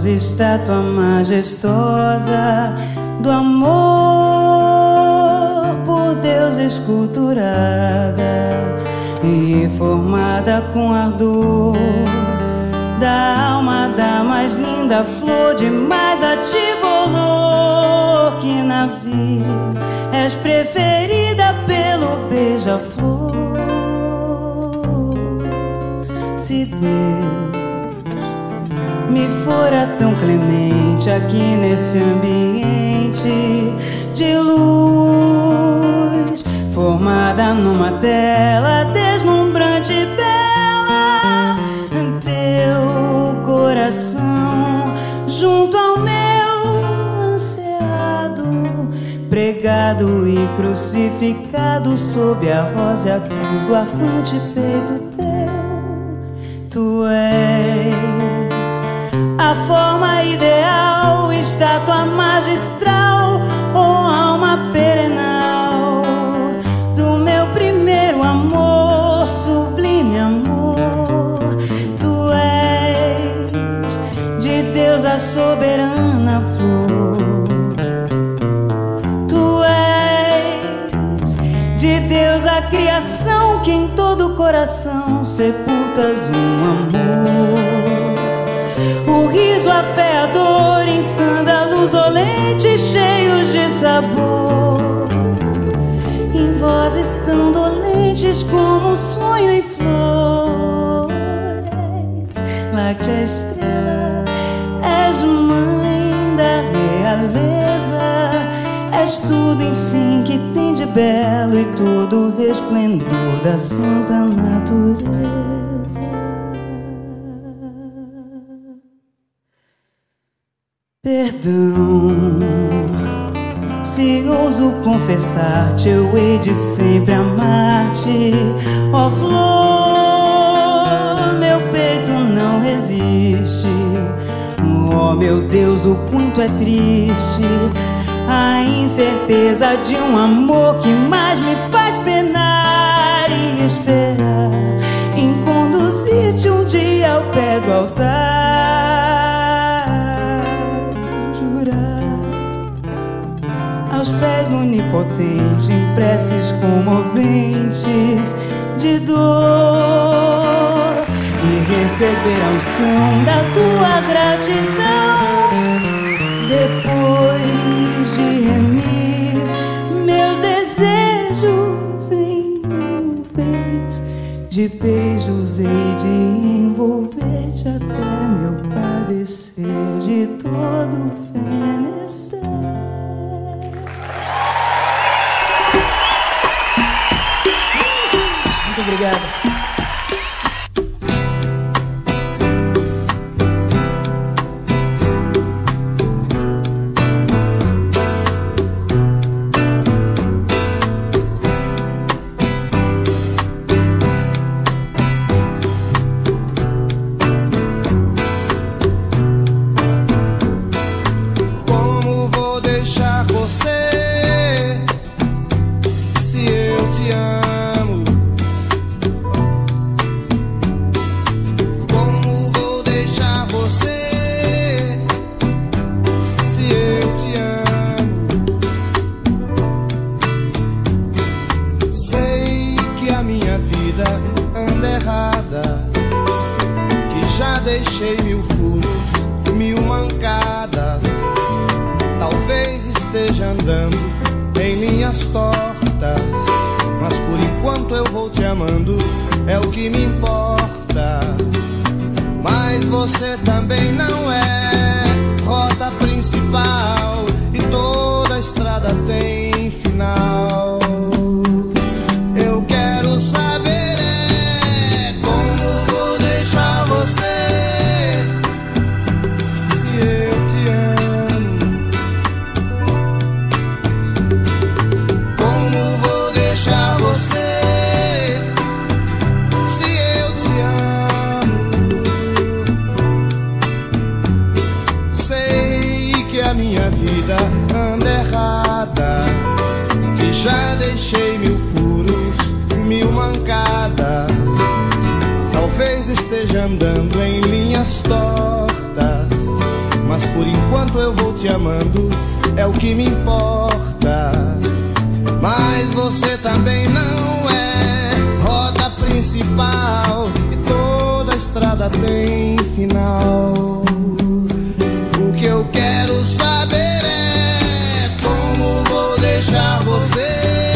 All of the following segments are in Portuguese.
graciosa, estátua majestosa me fora tão clemente aqui nesse ambiente de luz, formada numa tela deslumbrante e bela, teu coração junto ao meu ansiado, pregado e crucificado sob a rosa cruz do afante peito coração sepulta um amor. O riso, a fé, a dor em sândalos olentes cheios de sabor. Em vozes tão dolentes como sonho tudo, enfim, que tem de belo e todo o resplendor da santa natureza. Perdão, se ouso confessar-te, eu hei de sempre amar-te, ó oh, flor, meu peito não resiste. Oh meu Deus, o quanto é triste a incerteza de um amor que mais me faz penar e esperar. Em conduzir-te um dia ao pé do altar. aos pés do onipotente, em preces comoventes de dor, e receber a unção da tua gratidão, de beijos e de envolver-te até meu padecer de todo fenecer. a minha vida anda errada. Que já deixei mil furos, mil mancadas. Talvez esteja andando em linhas tortas. Mas por enquanto eu vou te amando, é o que me importa. Mas você também não é roda principal. E toda estrada tem final. Quero saber é como vou deixar você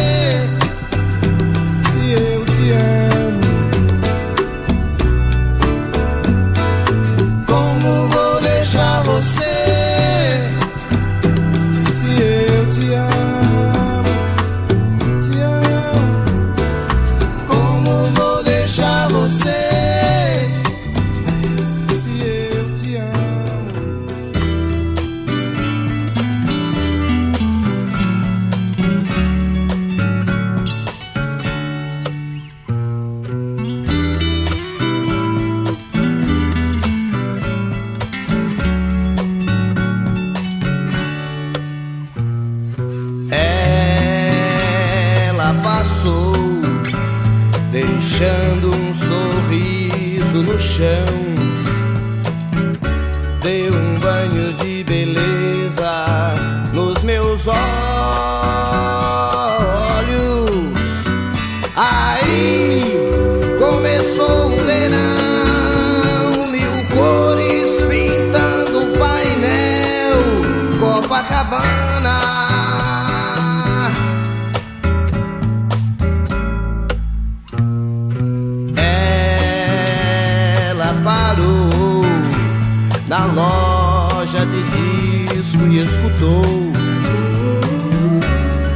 sou.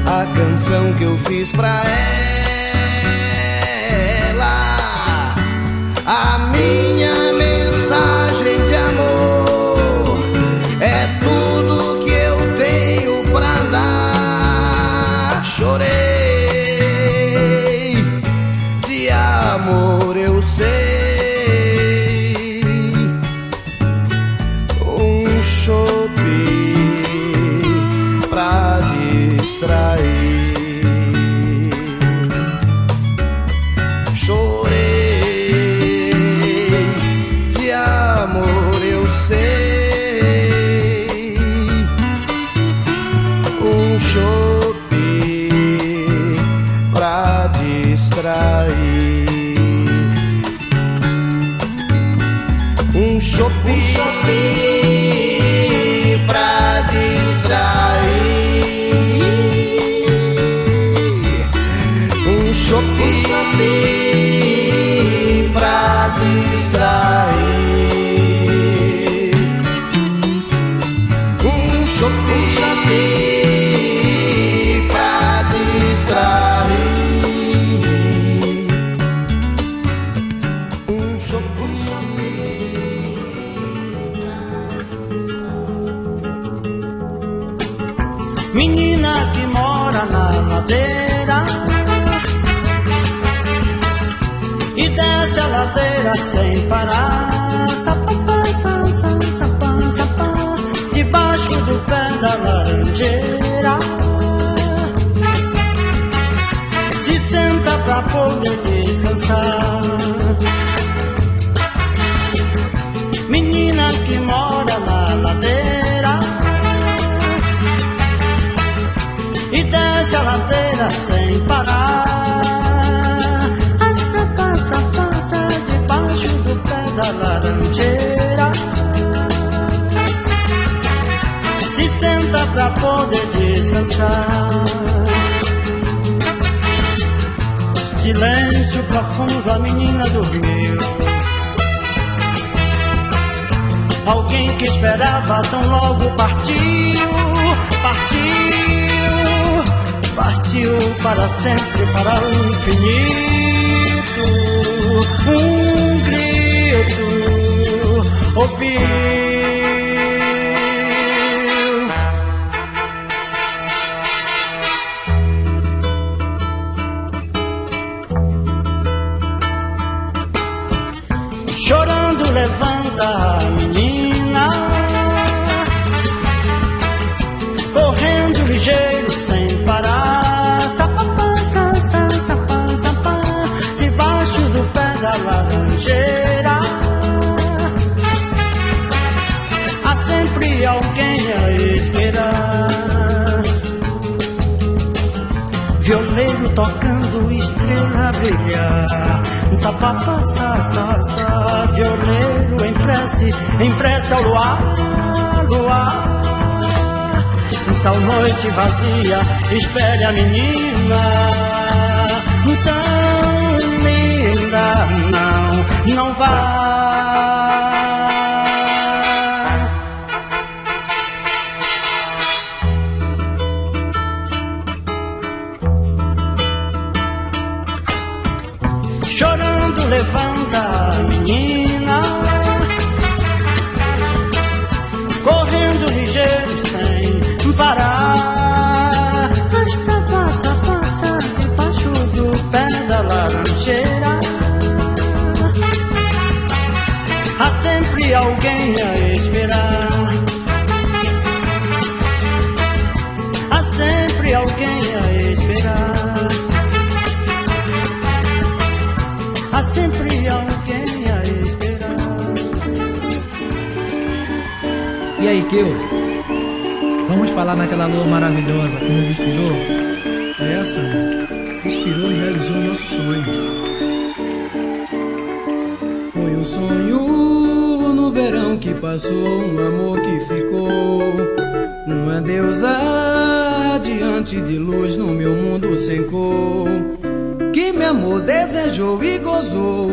A canção que eu fiz pra ela. shopping. Silêncio profundo, a menina dormiu. Alguém que esperava tão logo partiu, partiu, partiu para sempre, para o infinito. Um grito, ouviu. Sapapa, sa, sa, sa, violeiro em prece, em prece ao luar, luar. Tal noite vazia, espere a menina. Tão linda, não, não vai. Alguém Vamos falar naquela lua maravilhosa que nos inspirou? Essa inspirou e realizou nosso sonho. Foi um sonho no verão que passou, um amor que ficou. Uma deusa diante de luz no meu mundo sem cor. Que meu amor desejou e gozou.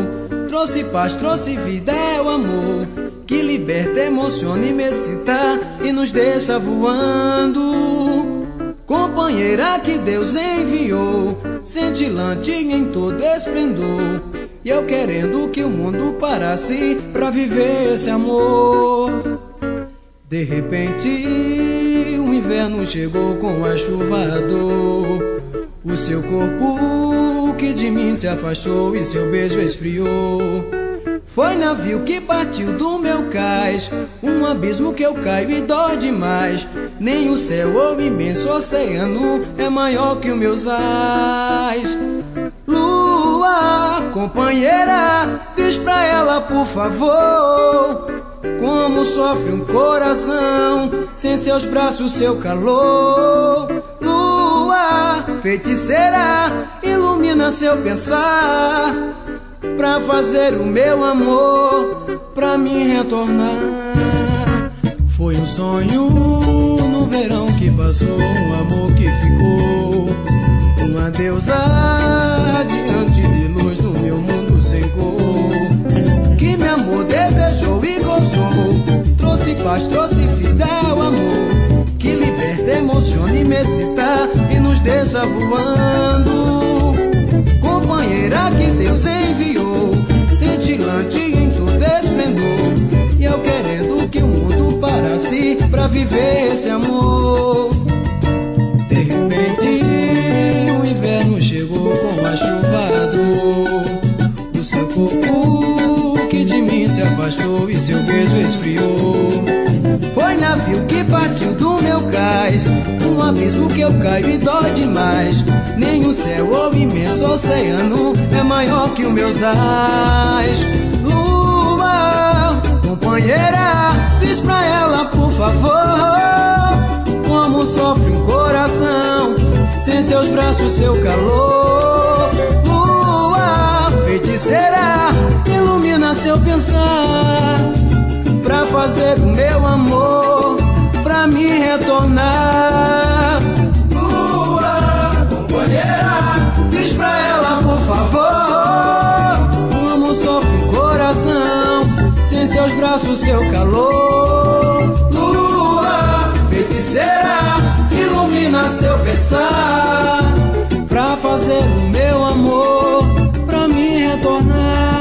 Trouxe paz, trouxe vida, é o amor. Liberta, emociona e me excita e nos deixa voando. Companheira que Deus enviou, cintilante em todo esplendor e eu querendo que o mundo parasse pra viver esse amor. De repente, o inverno chegou com a chuva dor. O seu corpo que de mim se afastou e seu beijo esfriou. Foi navio que partiu do meu cais, um abismo que eu caio e dói demais. Nem o céu ou imenso oceano é maior que os meus ais. Lua, companheira, diz pra ela por favor. Como sofre um coração sem seus braços, seu calor. Lua, feiticeira, ilumina seu pensar. Pra fazer o meu amor, pra me retornar. Foi um sonho no verão que passou, um amor que ficou. Uma deusa diante de luz no meu mundo sem cor. Que meu amor desejou e gozou. Trouxe paz, trouxe fidel amor. Que liberta, emociona e me excita e nos deixa voando. Companheira que Deus enviou, esplendor. E eu querendo que o mundo parasse pra viver esse amor. De repente, o inverno chegou com a chuva do O seu corpo que de mim se afastou e seu beijo esfriou. Foi navio que partiu do meu cais, um abismo que eu caio e dói demais. Nem o céu ou imenso oceano é maior que os meus ais. Lua, companheira, diz pra ela por favor como sofre um coração sem seus braços, seu calor. Lua, feiticeira, ilumina seu pensar pra fazer o meu amor, pra me retornar. Braços, seu calor. Lua, feiticeira ilumina seu pensar pra fazer o meu amor pra me retornar.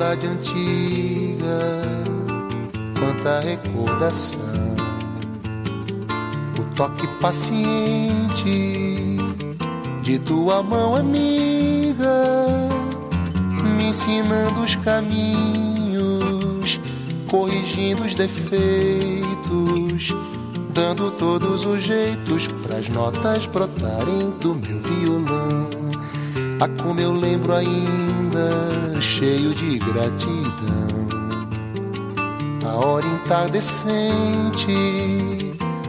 Saudade antiga, quanta recordação. O toque paciente de tua mão amiga, me ensinando os caminhos, corrigindo os defeitos, dando todos os jeitos pras notas brotarem do meu violão. A como eu lembro ainda, cheio de gratidão. A hora entardecente,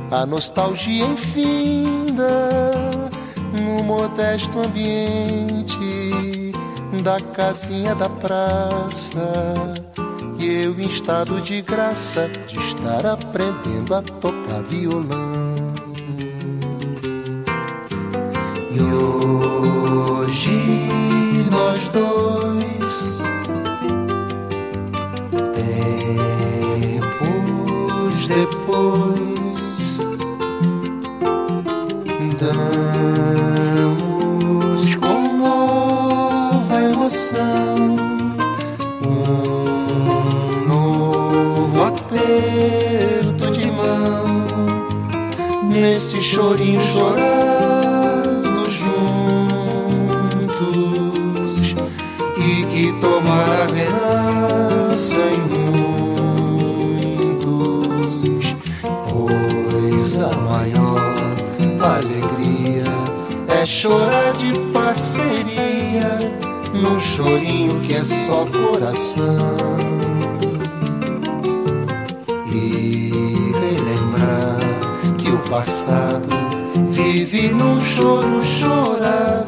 a nostalgia infinda, no modesto ambiente da casinha da praça. E eu em estado de graça de estar aprendendo a tocar violão. Neste chorinho chorando juntos e que tomar a herança em muitos, pois a maior alegria é chorar de parceria num chorinho que é só coração passado. Vive num choro chorado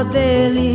poterli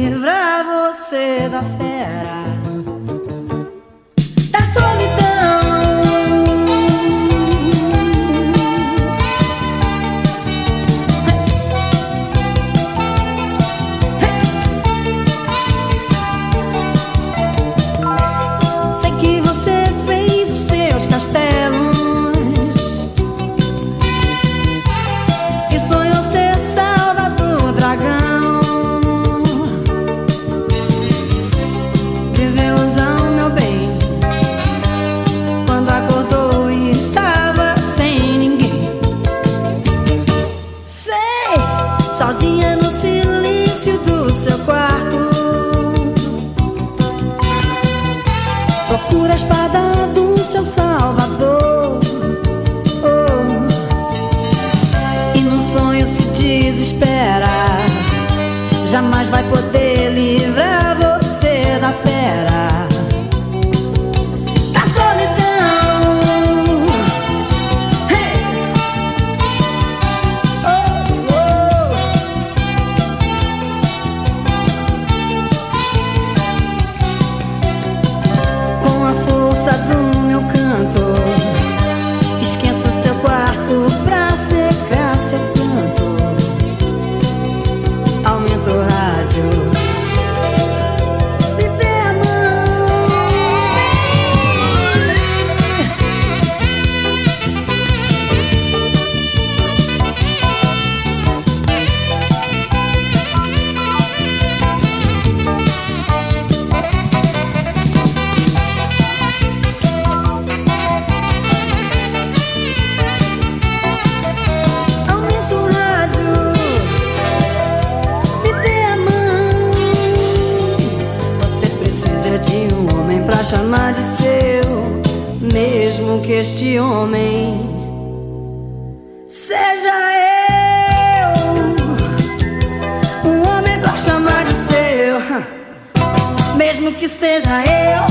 mesmo que seja eu.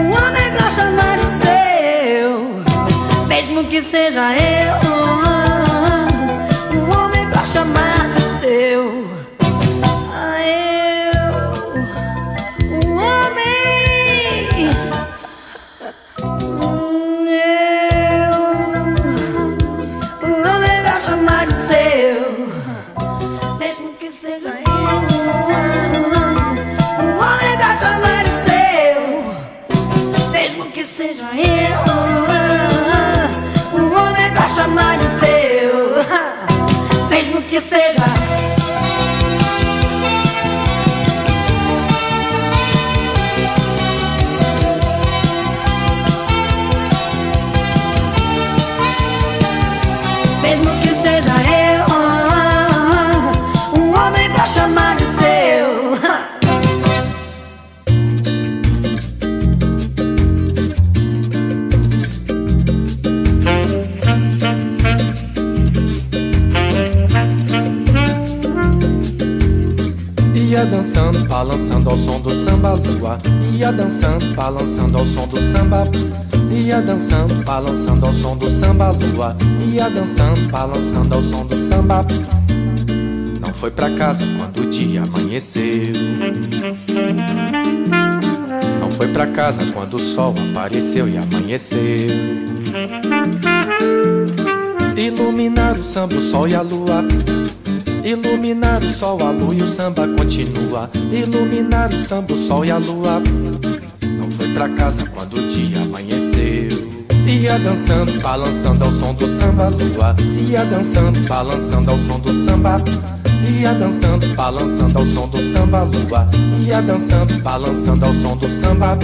Um homem pra chamar de seu mesmo que seja eu, um homem pra chamar mesmo Ia dançando, balançando ao som do samba lua. Ia dançando, balançando ao som do samba. Ia dançando, balançando ao som do samba lua. Ia dançando, balançando ao som do samba. Não foi pra casa quando o dia amanheceu. Não foi pra casa quando o sol apareceu e amanheceu. Iluminar o samba, o sol e a lua. Iluminar o sol, a lua e o samba continua. Iluminar o samba, o sol e a lua. Não foi pra casa quando o dia amanheceu. Ia dançando, balançando ao som do samba lua. Ia dançando, balançando ao som do samba. Ia dançando, balançando ao som do samba lua. Ia dançando, balançando ao som do samba.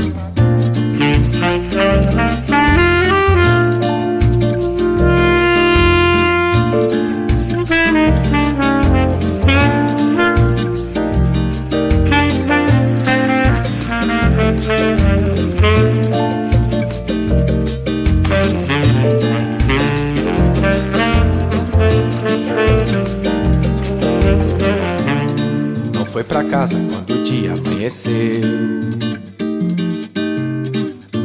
Casa quando o dia amanheceu.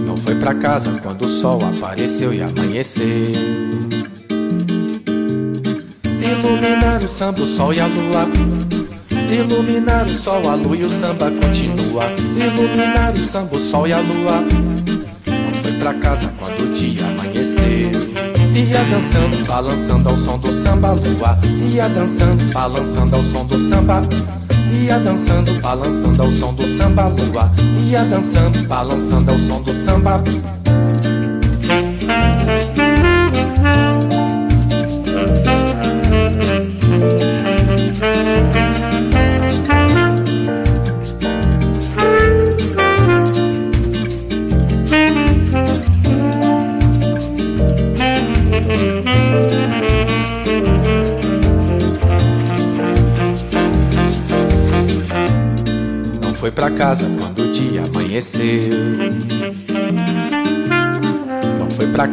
Não foi pra casa quando o sol apareceu e amanheceu. Iluminar o samba, o sol e a lua. Iluminar o sol, a lua e o samba continua. Iluminar o samba, o sol e a lua. Não foi pra casa quando o dia amanheceu. Ia dançando, balançando ao som do samba lua. Ia dançando, balançando ao som do samba. Ia dançando, balançando ao som do samba lua. Ia dançando, balançando ao som do samba.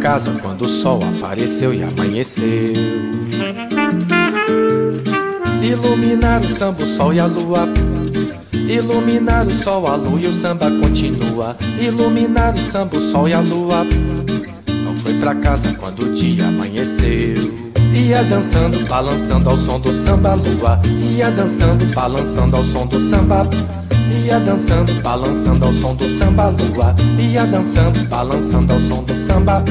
Casa quando o sol apareceu e amanheceu. Iluminar o samba, o sol e a lua. Iluminar o sol, a lua e o samba continua. Iluminar o samba, o sol e a lua. Não foi pra casa quando o dia amanheceu. Ia dançando, balançando ao som do samba lua. Ia dançando, balançando ao som do samba. Ia dançando, balançando ao som do samba lua. Ia dançando, balançando ao som do samba.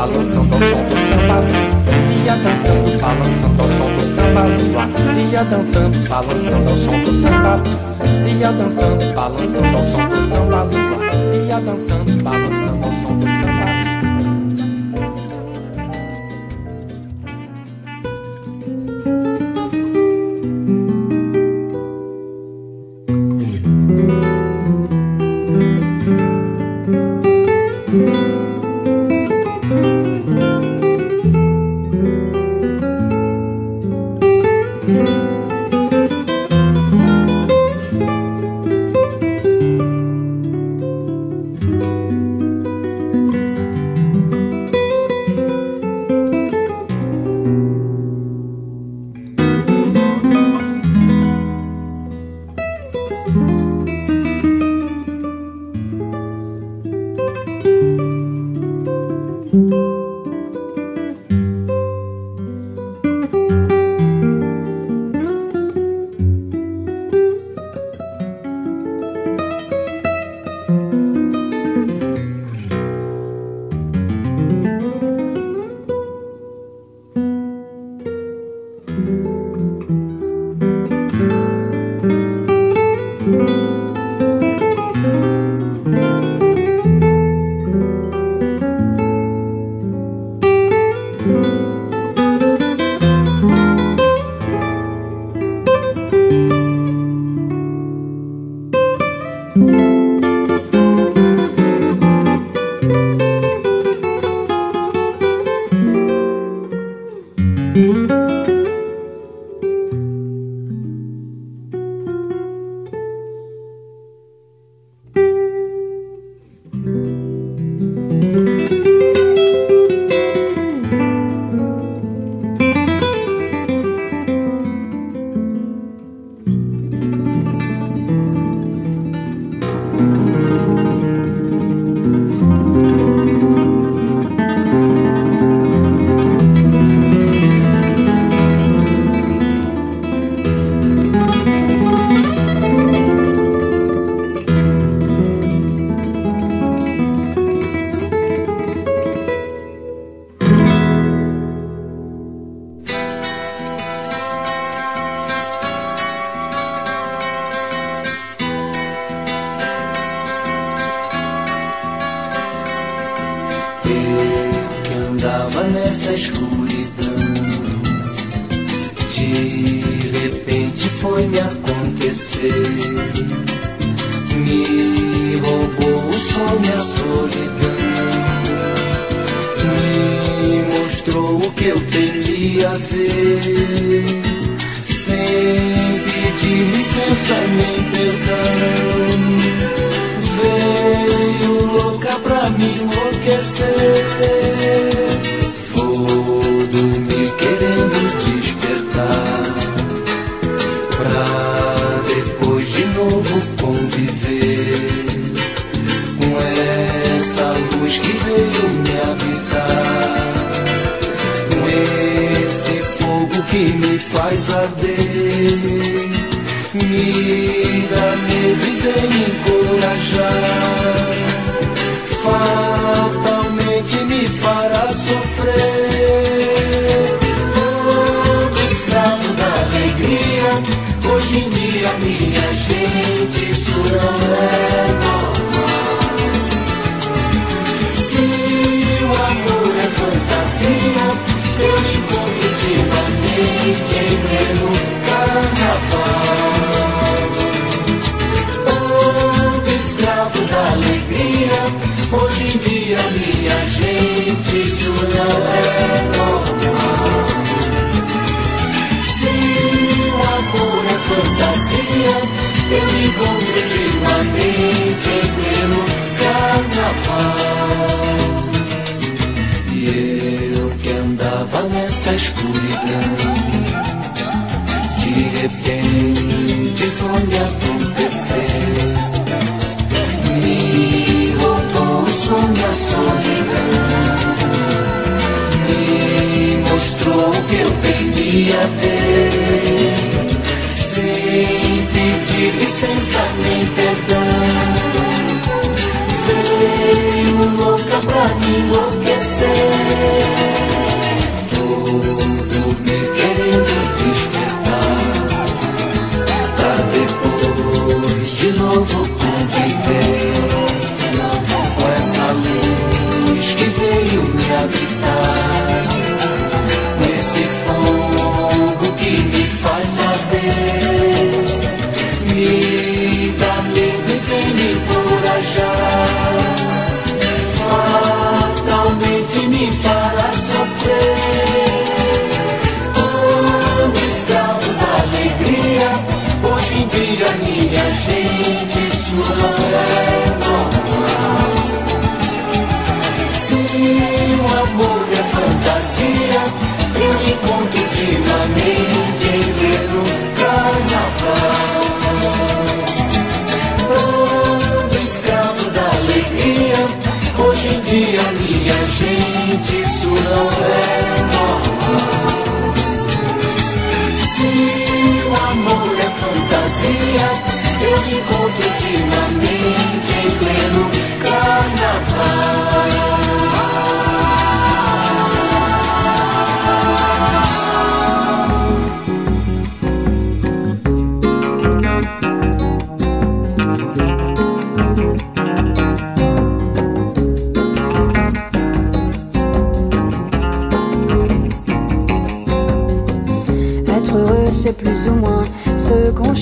Balançando ao som do samba. Ia dançando, balançando ao som do samba. Ia dançando, balançando ao som do samba. Ia dançando, balançando ao som do samba. Ia dançando, balançando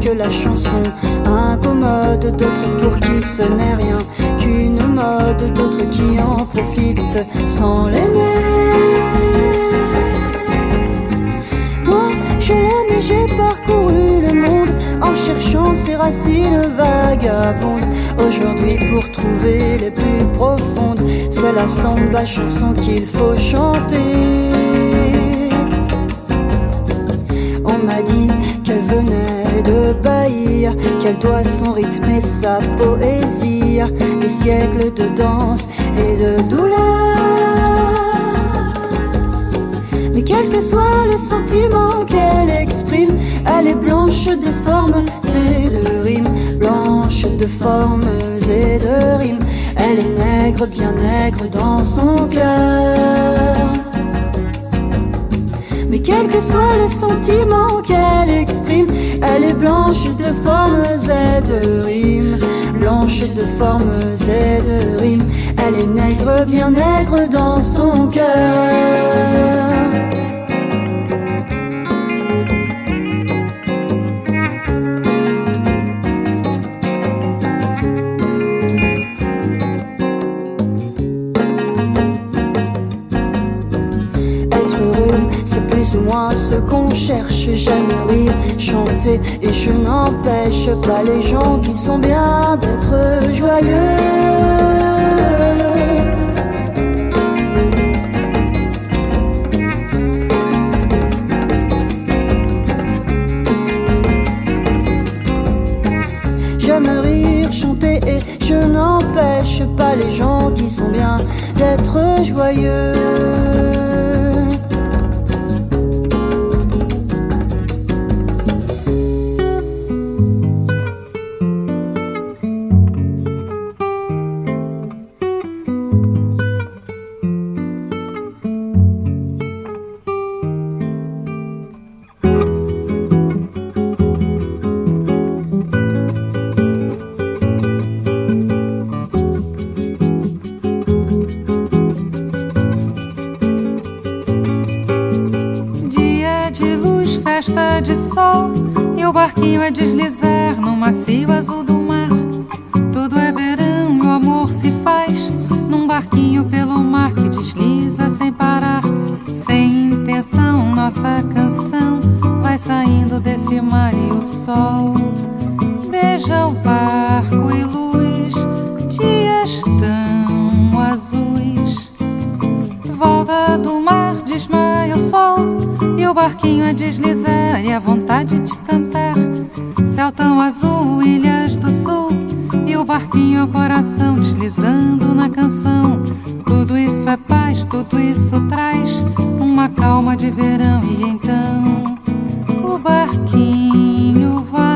Que la chanson incommode, d'autres pour qui ce n'est rien qu'une mode, d'autres qui en profitent sans l'aimer. Moi, je l'aime et j'ai parcouru le monde en cherchant ses racines vagabondes. Aujourd'hui, pour trouver les plus profondes, c'est la samba chanson qu'il faut chanter. On m'a dit qu'elle venait de Bahia, qu'elle doit son rythme et sa poésie, des siècles de danse et de douleur. Mais quel que soit le sentiment qu'elle exprime, elle est blanche de forme, c'est de rimes, blanche de formes et de rimes. Elle est nègre, bien nègre dans son cœur. Mais quel que soit le sentiment qu'elle exprime, elle est blanche de formes et de rimes. Blanche de formes et de rimes. Elle est nègre, bien nègre dans son cœur. ce qu'on cherche, j'aime et je n'empêche pas les gens qui sont bien d'être joyeux. J'aime rire, chanter et je n'empêche pas les gens qui sont bien d'être joyeux. do mar desmaia o sol E o barquinho a deslizar e a vontade de cantar. Céu tão azul, ilhas do sul E o barquinho é o coração deslizando na canção. Tudo isso é paz, tudo isso traz Uma calma de verão e então O barquinho vai.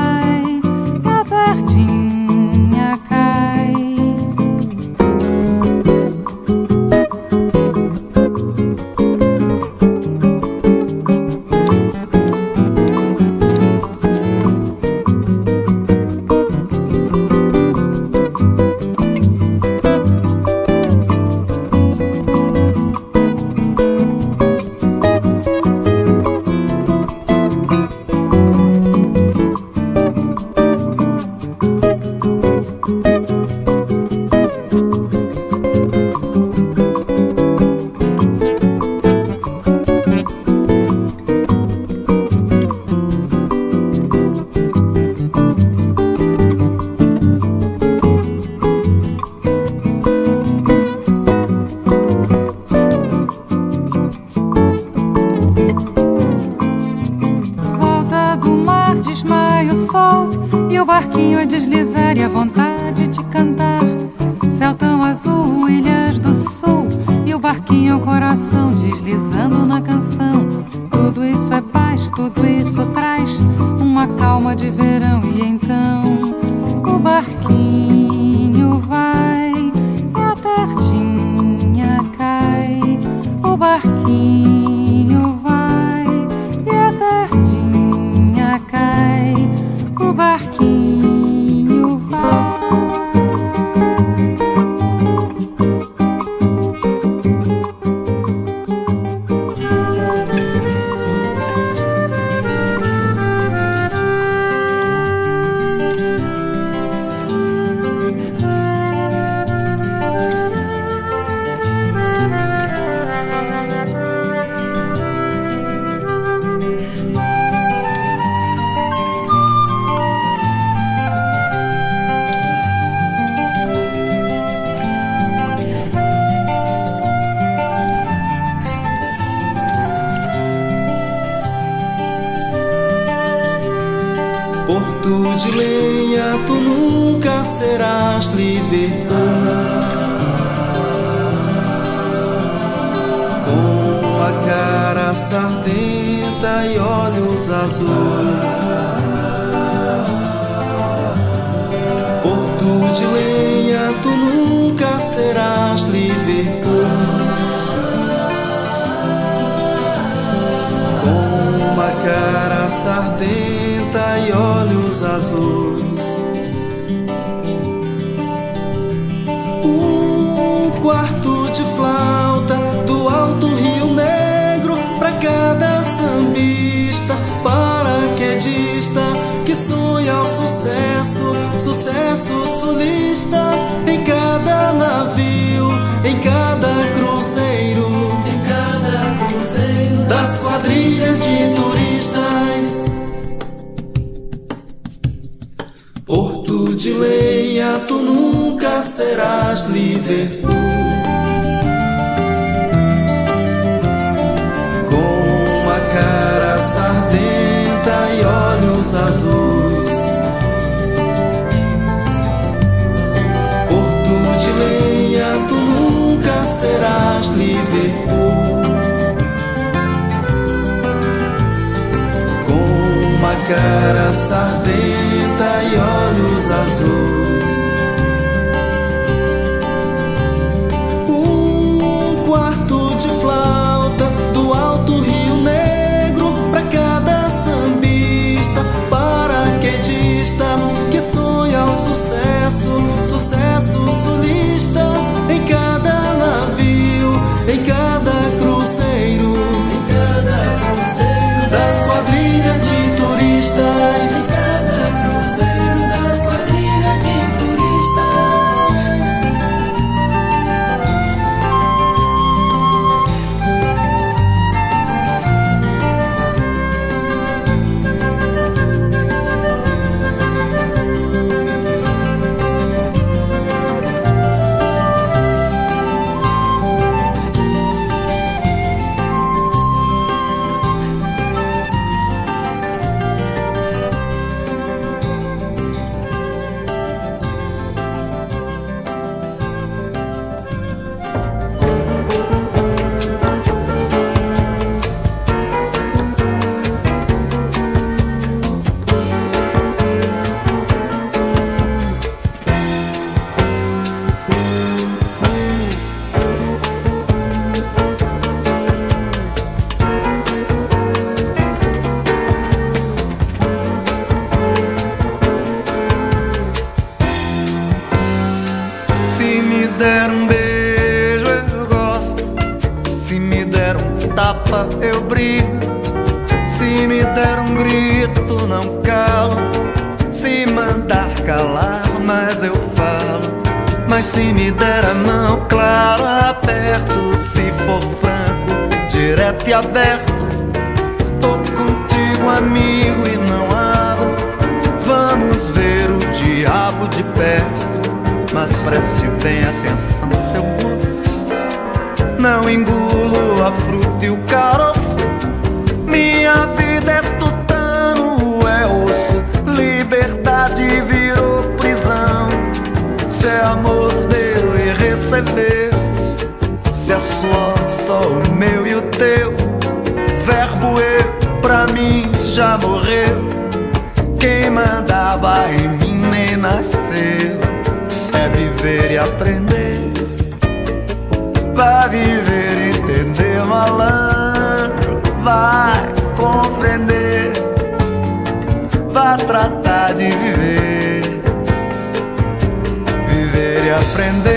Sardenta e olhos azuis. Um quarto de flauta do alto Rio Negro para cada sambista, paraquedista que sonha o sucesso, sucesso sulista em cada navio, em cada cruzeiro, em cada cruzeiro das quadrilhas de turistas. Lenha, tu nunca serás Liverpool. Com a cara sardenta e olhos azuis. Porto de lenha, tu nunca serás Liverpool. Com uma cara sardenta e olhos azuis. Não calo. Se mandar calar, mas eu falo. Mas se me der a mão, claro, aperto. Se for franco, direto e aberto. Tô contigo, amigo, e não abro. Vamos ver o diabo de perto. Mas preste bem atenção, seu moço. Não engulo a fruta e o caroço. Amor, deu e recebeu. Se é suor, só o meu e o teu. Verbo eu, pra mim, já morreu. Quem mandava em mim nem nasceu. É viver e aprender. Vai viver entender, malandro. Vai aprender.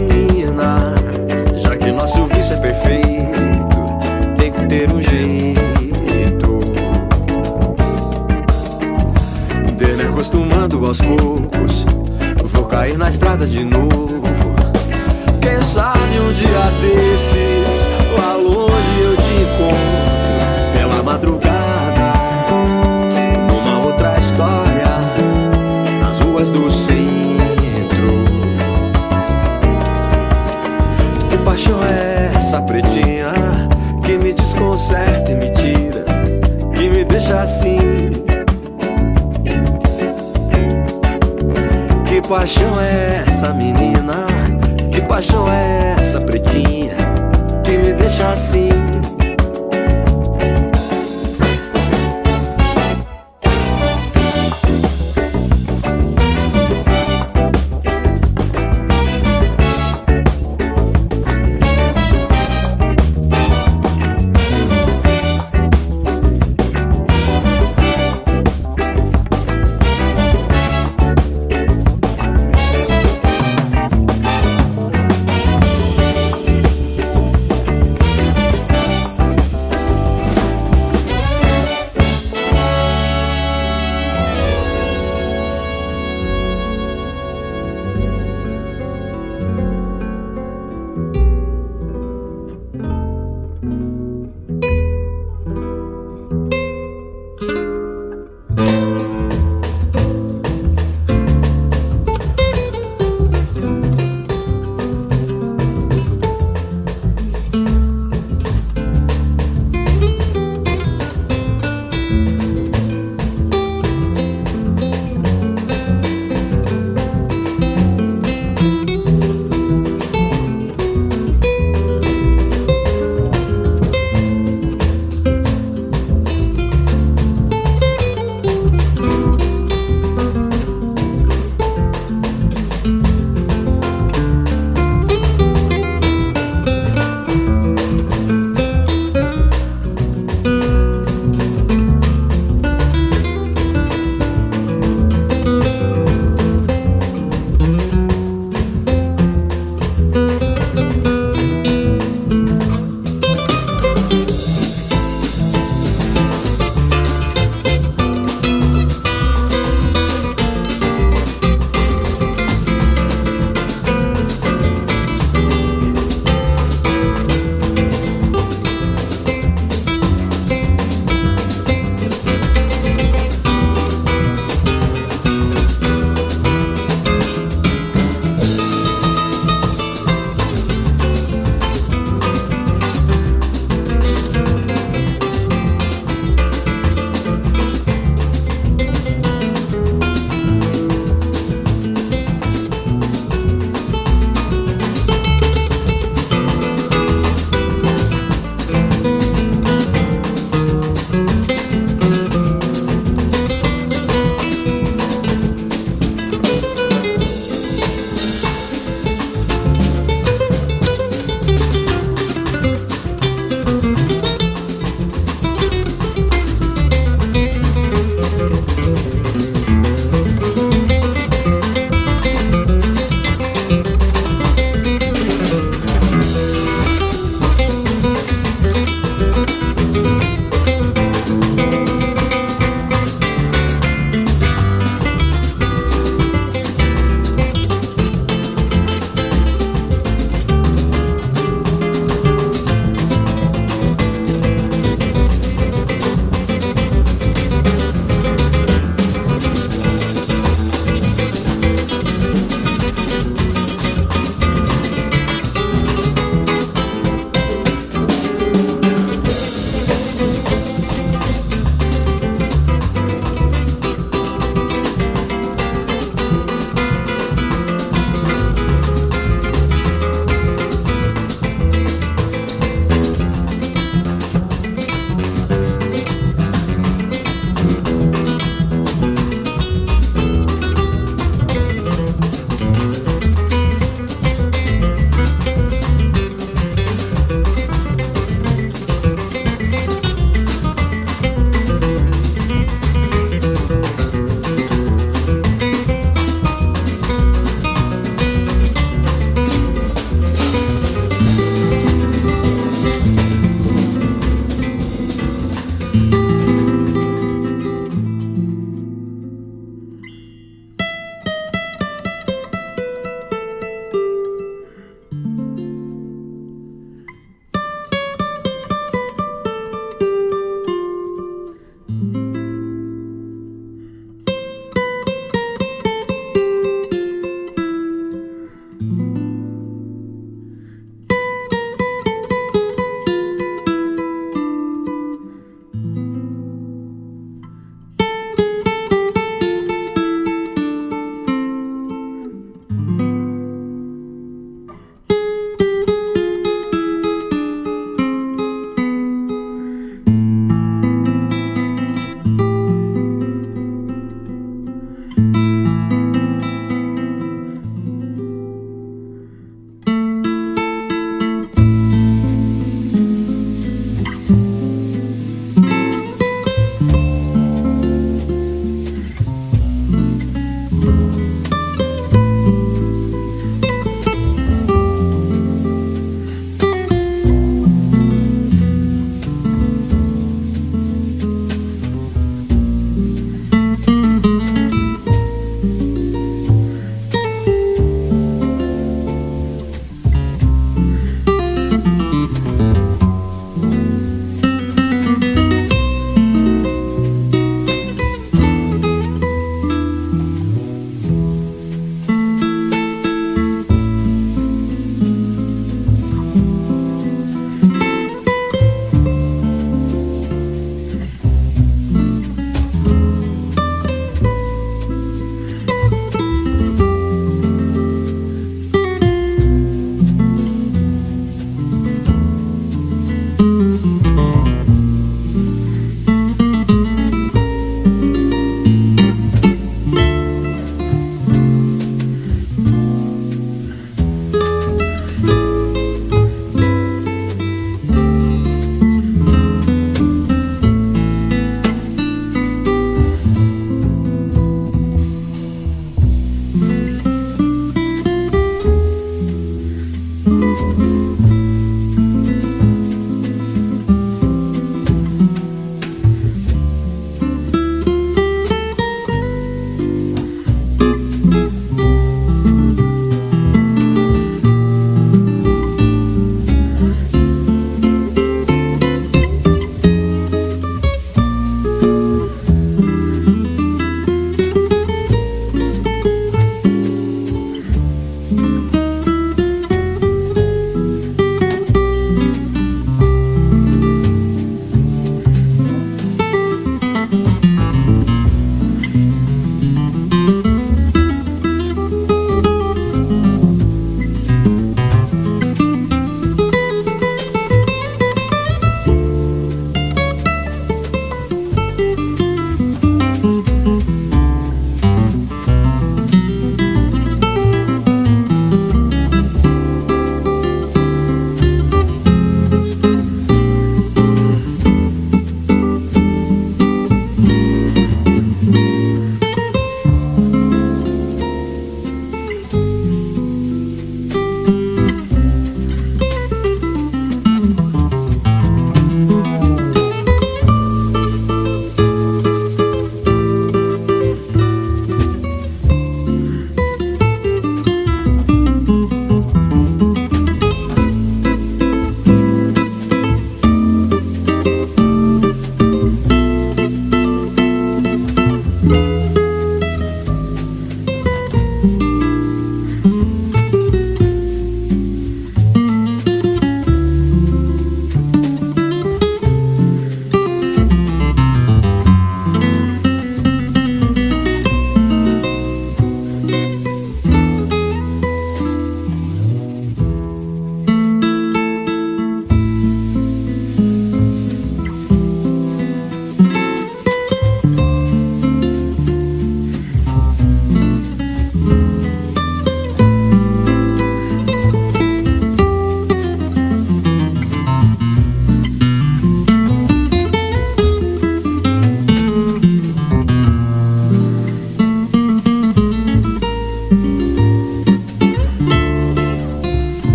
menina, já que nosso vício é perfeito, tem que ter um jeito. Dê me acostumando aos poucos, vou cair na estrada de novo. wash away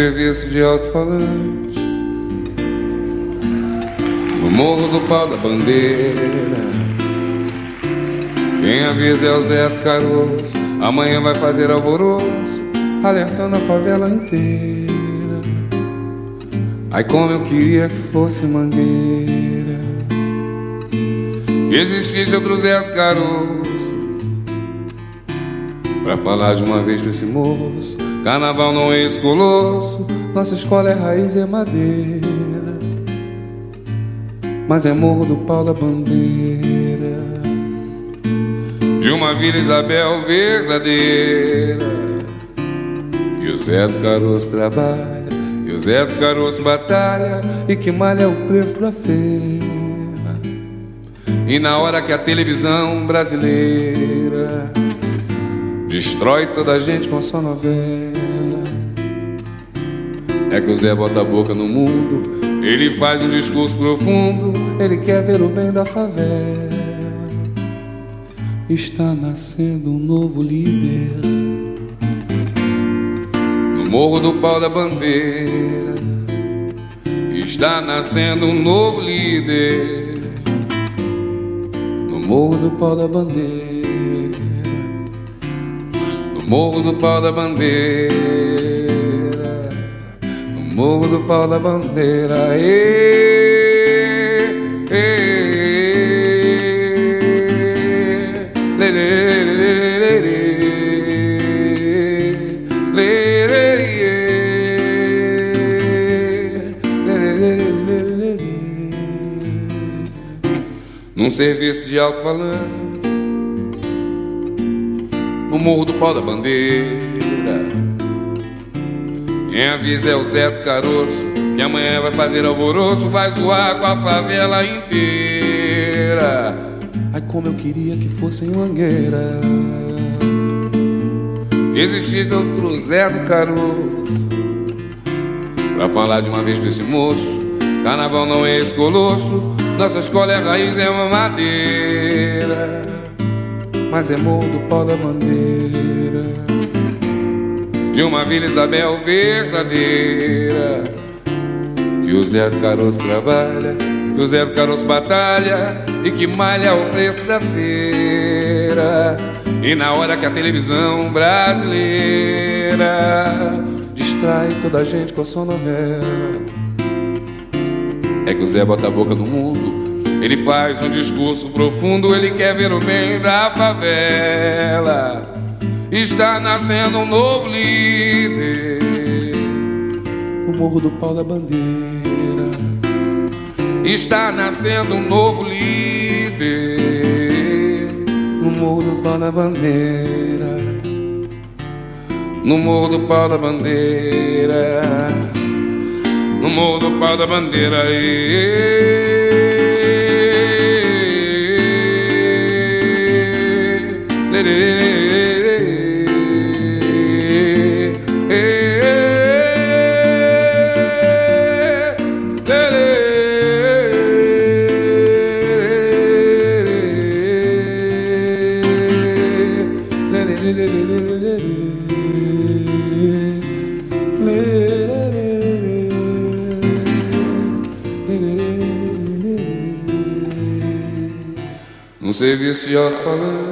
serviço de alto-falante, no morro do pau da bandeira. Quem avisa é o Zé do Caroço, amanhã vai fazer alvoroço, alertando a favela inteira. Ai, como eu queria que fosse mangueira, existisse outro Zé do Caroço, pra falar de uma vez pra esse moço. Carnaval não é escoloso, nossa escola é raiz é madeira, mas é morro do pau da bandeira de uma Vila Isabel verdadeira que o Zé do Caroço trabalha, e o Zé do Caroço batalha e que malha o preço da feira. E na hora que a televisão brasileira destrói toda a gente com sua novela. É que o Zé bota a boca no mundo, ele faz um discurso profundo, ele quer ver o bem da favela. Está nascendo um novo líder no Morro do Pau da Bandeira. Está nascendo um novo líder no Morro do Pau da Bandeira. Morro do Pau da Bandeira, no Morro do Pau da Bandeira, lê, lê, lê, lê, lê, lê, lê, num serviço de alto-falante no morro do pau da bandeira. Quem avisa é o Zé do Caroço, que amanhã vai fazer alvoroço, vai zoar com a favela inteira. Ai, como eu queria que fosse em Mangueira. Existisse outro Zé do Caroço, pra falar de uma vez desse moço. Carnaval não é esse colosso, nossa escola é raiz, é uma madeira mas é morro do pau da bandeira de uma Vila Isabel verdadeira. Que o Zé do Caroço trabalha, que o Zé do Caroço batalha e que malha o preço da feira. E na hora que a televisão brasileira distrai toda a gente com a sua novela, é que o Zé bota a boca no mundo ele faz um discurso profundo, ele quer ver o bem da favela. Está nascendo um novo líder no Morro do Pau da Bandeira. Está nascendo um novo líder no Morro do Pau da Bandeira. No Morro do Pau da Bandeira. No Morro do Pau da Bandeira. E... Um serviço de alto-falante